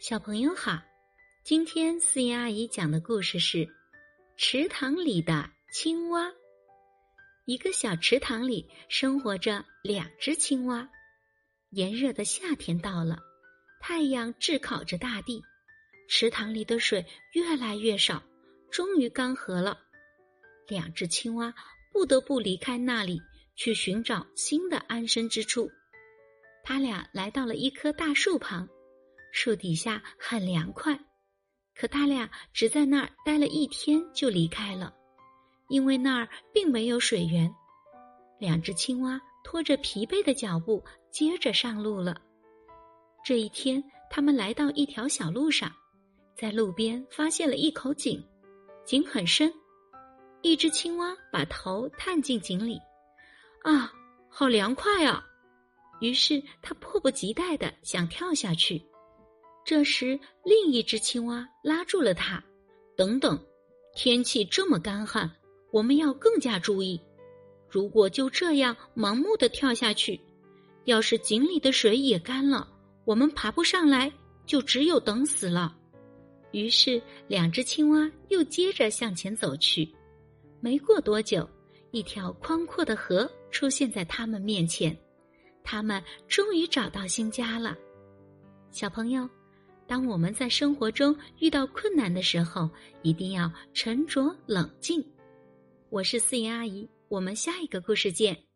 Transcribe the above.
小朋友好，今天思妍阿姨讲的故事是《池塘里的青蛙》。一个小池塘里生活着两只青蛙。炎热的夏天到了，太阳炙烤着大地，池塘里的水越来越少，终于干涸了。两只青蛙不得不离开那里，去寻找新的安身之处。他俩来到了一棵大树旁。树底下很凉快，可他俩只在那儿待了一天就离开了，因为那儿并没有水源。两只青蛙拖着疲惫的脚步，接着上路了。这一天，他们来到一条小路上，在路边发现了一口井，井很深。一只青蛙把头探进井里，啊，好凉快啊！于是他迫不及待的想跳下去。这时，另一只青蛙拉住了他。等等，天气这么干旱，我们要更加注意。如果就这样盲目的跳下去，要是井里的水也干了，我们爬不上来，就只有等死了。于是，两只青蛙又接着向前走去。没过多久，一条宽阔的河出现在他们面前，他们终于找到新家了。小朋友。当我们在生活中遇到困难的时候，一定要沉着冷静。我是思妍阿姨，我们下一个故事见。